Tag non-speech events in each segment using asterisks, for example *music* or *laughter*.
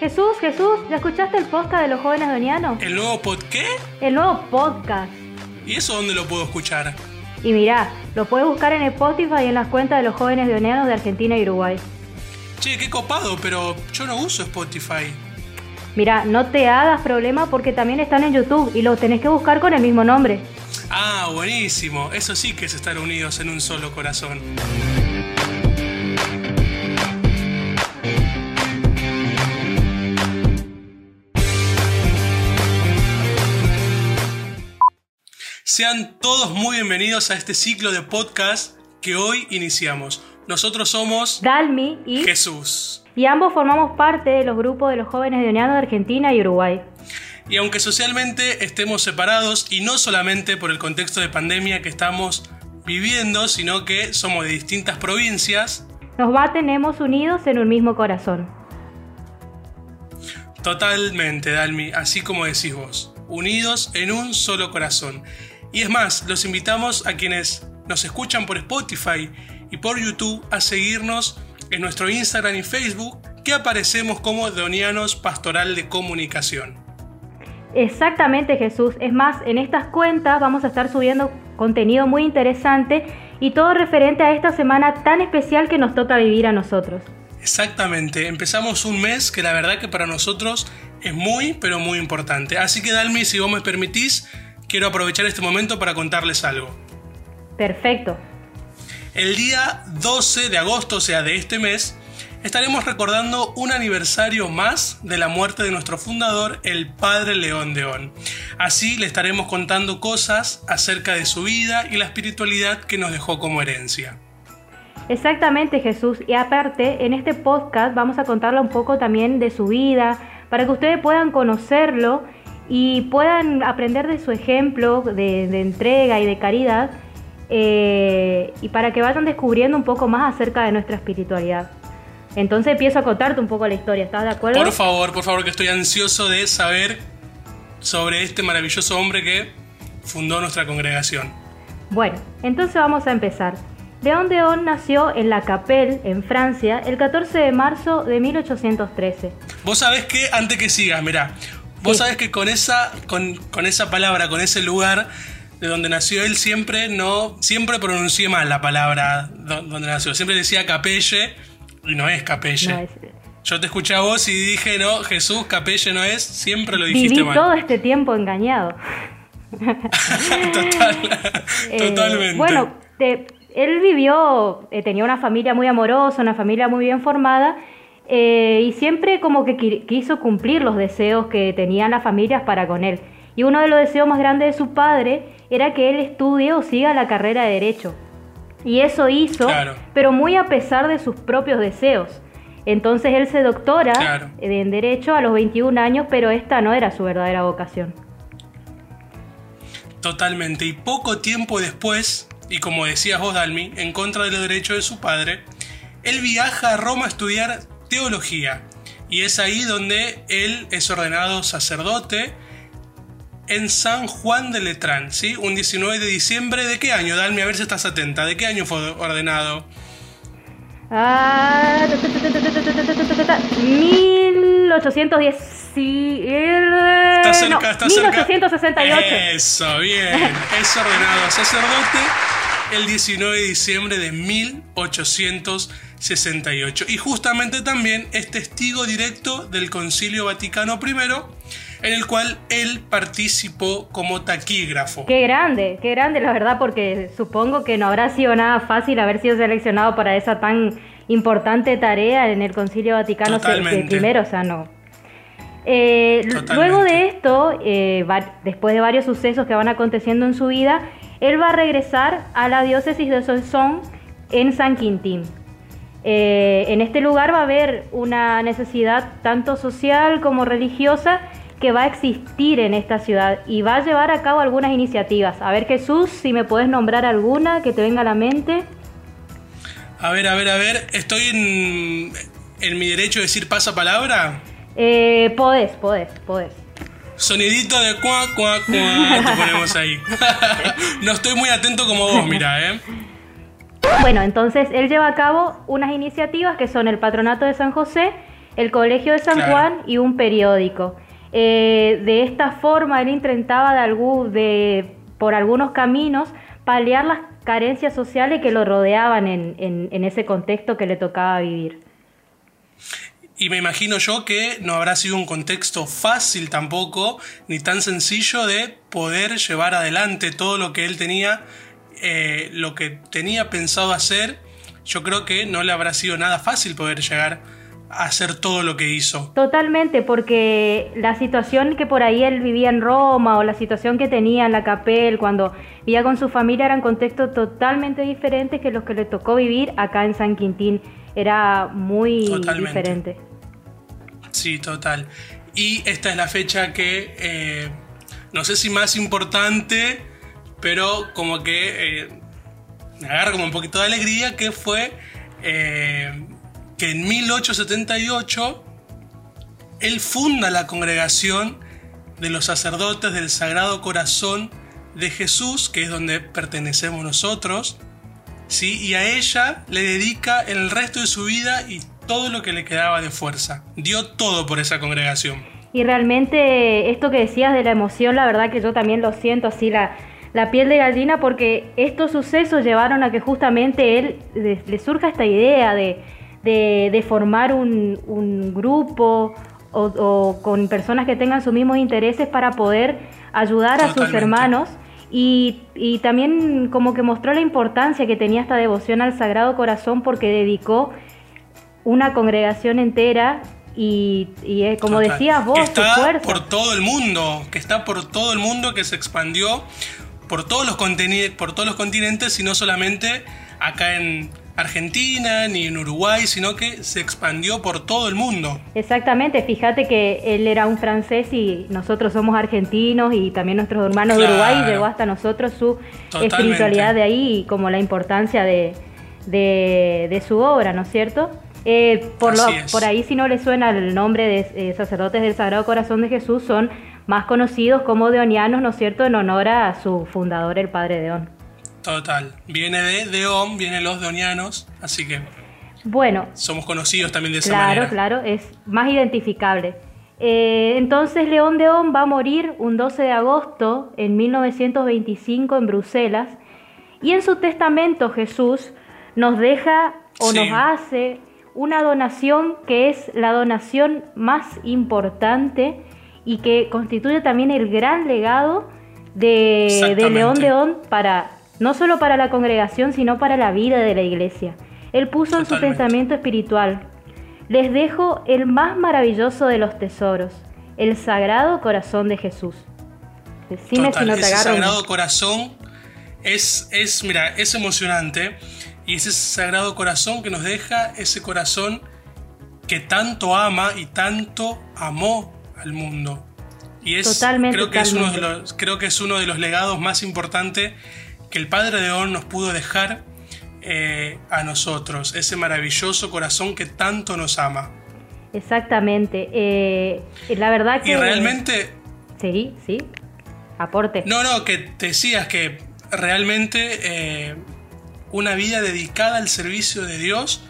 Jesús, Jesús, ¿ya escuchaste el podcast de los jóvenes donianos? ¿El nuevo pod qué? El nuevo podcast. ¿Y eso dónde lo puedo escuchar? Y mirá, lo puedes buscar en Spotify y en las cuentas de los jóvenes donianos de Argentina y Uruguay. Che, qué copado, pero yo no uso Spotify. Mira, no te hagas problema porque también están en YouTube y los tenés que buscar con el mismo nombre. Ah, buenísimo. Eso sí que es estar unidos en un solo corazón. Sean todos muy bienvenidos a este ciclo de podcast que hoy iniciamos. Nosotros somos Dalmi y... Jesús. Y ambos formamos parte de los grupos de los jóvenes donianos de Argentina y Uruguay. Y aunque socialmente estemos separados, y no solamente por el contexto de pandemia que estamos viviendo, sino que somos de distintas provincias, Nos mantenemos unidos en un mismo corazón. totalmente, Dalmi, así como decís vos, unidos en un solo corazón. Y es más, los invitamos a quienes nos escuchan por Spotify y por YouTube a seguirnos en nuestro Instagram y Facebook, que aparecemos como Donianos Pastoral de Comunicación. Exactamente Jesús. Es más, en estas cuentas vamos a estar subiendo contenido muy interesante y todo referente a esta semana tan especial que nos toca vivir a nosotros. Exactamente, empezamos un mes que la verdad que para nosotros es muy, pero muy importante. Así que Dalmi, si vos me permitís, quiero aprovechar este momento para contarles algo. Perfecto. El día 12 de agosto, o sea, de este mes, estaremos recordando un aniversario más de la muerte de nuestro fundador, el Padre León Deón. Así le estaremos contando cosas acerca de su vida y la espiritualidad que nos dejó como herencia. Exactamente Jesús. Y aparte, en este podcast vamos a contarle un poco también de su vida, para que ustedes puedan conocerlo y puedan aprender de su ejemplo de, entrega y de caridad, eh, y para que vayan descubriendo un poco más acerca de nuestra espiritualidad. Entonces empiezo a contarte un poco la historia, ¿estás de acuerdo? Por favor, por favor, que estoy ansioso de saber sobre este maravilloso hombre que fundó nuestra congregación. Bueno, entonces vamos a empezar. León Deón nació en La Capelle, en Francia, el 14 de marzo de 1813. Vos sabés que, antes que sigas, mirá, vos Sí. sabés que con esa, con, con esa palabra, con ese lugar de donde nació él, siempre no, siempre pronuncié mal la palabra do- donde nació. Siempre decía Capelle no es Capelle. No, es- Yo te escuché a vos y dije, no, Jesús, Capelle no es, siempre lo dijiste Viví mal. todo este tiempo engañado. *laughs* Total, Eh, totalmente. bueno, te- él vivió, eh, tenía una familia muy amorosa, una familia muy bien formada, eh, y siempre como que qui- quiso cumplir los deseos que tenían las familias para con él. Y uno de los deseos más grandes de su padre era que él estudie o siga la carrera de derecho. Y eso hizo, Claro. pero muy a pesar de sus propios deseos. Entonces él se doctora Claro. en derecho a los 21 años, pero esta no era su verdadera vocación. Totalmente. Y poco tiempo después, y como decías vos, Dalmi, en contra de los derechos de su padre, él viaja a Roma a estudiar teología. Y es ahí donde él es ordenado sacerdote en San Juan de Letrán, ¿sí? Un 19 de diciembre, ¿de qué año? Dalmi, a ver si estás atenta, ¿de qué año fue ordenado? Ah, 1810. Está cerca, no, está 1868. Cerca. Eso, bien. Es ordenado sacerdote el 19 de diciembre de 1868. Y justamente también es testigo directo del Concilio Vaticano I, en el cual él participó como taquígrafo. Qué grande, qué grande la verdad, porque supongo que no habrá sido nada fácil haber sido seleccionado para esa tan importante tarea en el Concilio Vaticano primero, o sea, no. Eh, luego de esto, eh, va- después de varios sucesos que van aconteciendo en su vida, él va a regresar a la diócesis de Soissons en San Quintín. Eh, en este lugar va a haber una necesidad tanto social como religiosa que va a existir en esta ciudad y va a llevar a cabo algunas iniciativas. A ver Jesús, si me puedes nombrar alguna que te venga a la mente. A ver, a ver, a ver, ¿estoy en, en mi derecho de decir pasapalabra? Eh, podés, podés, podés. Sonidito de cuac, cuac, cuac, te ponemos ahí. *laughs* no estoy muy atento como vos, mira, ¿eh? Bueno, entonces él lleva a cabo unas iniciativas que son el Patronato de San José, el Colegio de San Juan y un periódico. Eh, de esta forma él intentaba de, algún, de por algunos caminos paliar las carencias sociales que lo rodeaban en ese contexto que le tocaba vivir. Y me imagino yo que no habrá sido un contexto fácil tampoco, ni tan sencillo de poder llevar adelante todo lo que él tenía, eh, lo que tenía pensado hacer. Yo creo que no le habrá sido nada fácil poder llegar a hacer todo lo que hizo. Totalmente, porque la situación que por ahí él vivía en Roma o la situación que tenía en la capel cuando vivía con su familia eran contextos totalmente diferentes que los que le tocó vivir acá en San Quintín era muy diferente. Sí, total. Y esta es la fecha que, eh, no sé si más importante, pero como que eh, me agarra como un poquito de alegría, que fue eh, que en 1878 él funda la congregación de los sacerdotes del Sagrado Corazón de Jesús, que es donde pertenecemos nosotros, ¿sí? y a ella le dedica el resto de su vida y todo lo que le quedaba de fuerza. Dio todo por esa congregación. Y realmente esto que decías de la emoción, la verdad que yo también lo siento así, la, la piel de gallina, porque estos sucesos llevaron a que justamente él le, surja esta idea de, de, formar un, un grupo o, o, con personas que tengan sus mismos intereses para poder ayudar a sus hermanos y, y, también como que mostró la importancia que tenía esta devoción al Sagrado Corazón porque dedicó una congregación entera y, y como decías vos, que está por todo el mundo, que está por todo el mundo, que se expandió por todos los, por todos los continentes y no solamente acá en Argentina ni en Uruguay, sino que se expandió por todo el mundo. Exactamente, fíjate que él era un francés y nosotros somos argentinos y también nuestros hermanos de Uruguay llegó hasta nosotros su espiritualidad de ahí y como la importancia de, de, su obra, ¿no es cierto? Eh, por, lo, por ahí si no le suena el nombre de eh, sacerdotes del Sagrado Corazón de Jesús, son más conocidos como deonianos, ¿no es cierto?, en honor a su fundador, el Padre Deón. Total. Viene de Deón, vienen los deonianos, así que. Bueno. Somos conocidos también de esa claro, manera. Claro, claro, es más identificable. Eh, entonces León Deón va a morir un 12 de agosto en 1925 en Bruselas y en su testamento Jesús nos deja o nos hace una donación que es la donación más importante y que constituye también el gran legado de, de León Deón para no solo para la congregación, sino para la vida de la iglesia. Él puso en su pensamiento espiritual, les dejo el más maravilloso de los tesoros, el Sagrado Corazón de Jesús. Decime si no te ese Sagrado Corazón es, es, mira, es emocionante y ese Sagrado Corazón que nos deja ese corazón que tanto ama y tanto amó al mundo. Y es, creo que es uno de los, creo que es uno de los legados más importantes que el Padre de Or nos pudo dejar eh, a nosotros, ese maravilloso corazón que tanto nos ama. Exactamente. Eh, la verdad que... Y realmente... Sí, sí. Aporte. No, no, que te decías que realmente eh, una vida dedicada al servicio de Dios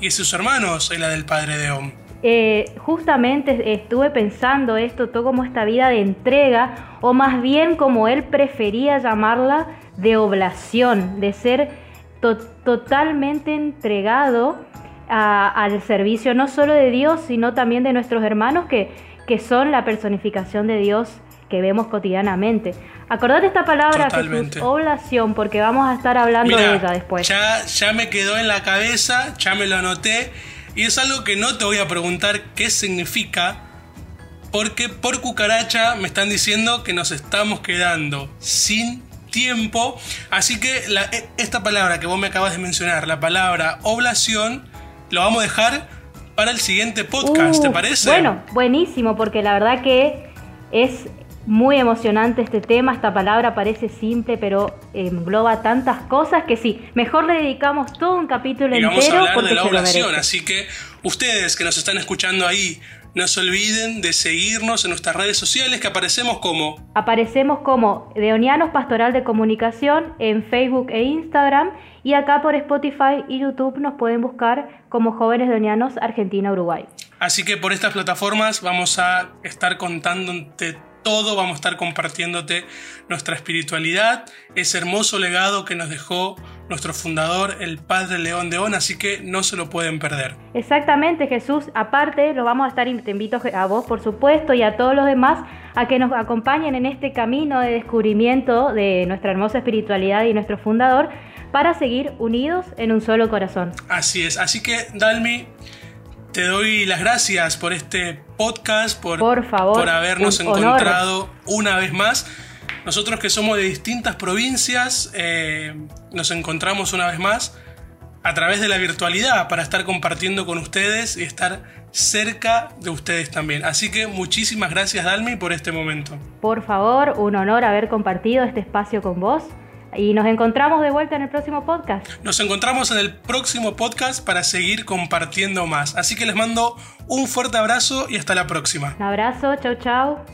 y de sus hermanos es la del Padre de Om. Justamente estuve pensando esto, todo como esta vida de entrega, o más bien como él prefería llamarla, de oblación, de ser totalmente entregado al servicio no solo de Dios, sino también de nuestros hermanos que, que son la personificación de Dios que vemos cotidianamente. Acordate esta palabra, Jesús, oblación, porque vamos a estar hablando de ella después. Ya, ya me quedó en la cabeza, ya me lo anoté, y es algo que no te voy a preguntar qué significa, porque por cucaracha me están diciendo que nos estamos quedando sin tiempo. Así que e, esta palabra que vos me acabas de mencionar, la palabra oblación, lo vamos a dejar para el siguiente podcast, ¿te parece? Bueno, buenísimo, porque la verdad que es muy emocionante este tema, esta palabra parece simple, pero engloba tantas cosas que sí, mejor le dedicamos todo un capítulo y entero. Vamos a hablar de la oración, así que ustedes que nos están escuchando ahí, no se olviden de seguirnos en nuestras redes sociales que aparecemos como Aparecemos como Deonianos Pastoral de Comunicación en Facebook e Instagram y acá por Spotify y YouTube nos pueden buscar como Jóvenes Deonianos Argentina-Uruguay. Así que por estas plataformas vamos a estar contándote todo, vamos a estar compartiéndote nuestra espiritualidad, ese hermoso legado que nos dejó nuestro fundador, el Padre León de On, así que no se lo pueden perder. Exactamente, Jesús. Aparte, lo vamos a estar, te invito a vos, por supuesto, y a todos los demás a que nos acompañen en este camino de descubrimiento de nuestra hermosa espiritualidad y nuestro fundador para seguir unidos en un solo corazón. Así es, así que Dalmi, te doy las gracias por este podcast, por, por, favor, por habernos un encontrado honor. una vez más. Nosotros que somos de distintas provincias, eh, nos encontramos una vez más a través de la virtualidad para estar compartiendo con ustedes y estar cerca de ustedes también. Así que muchísimas gracias Dalmi por este momento. Por favor, un honor haber compartido este espacio con vos y nos encontramos de vuelta en el próximo podcast. Nos encontramos en el próximo podcast para seguir compartiendo más. Así que les mando un fuerte abrazo y hasta la próxima. Un abrazo, chau chau.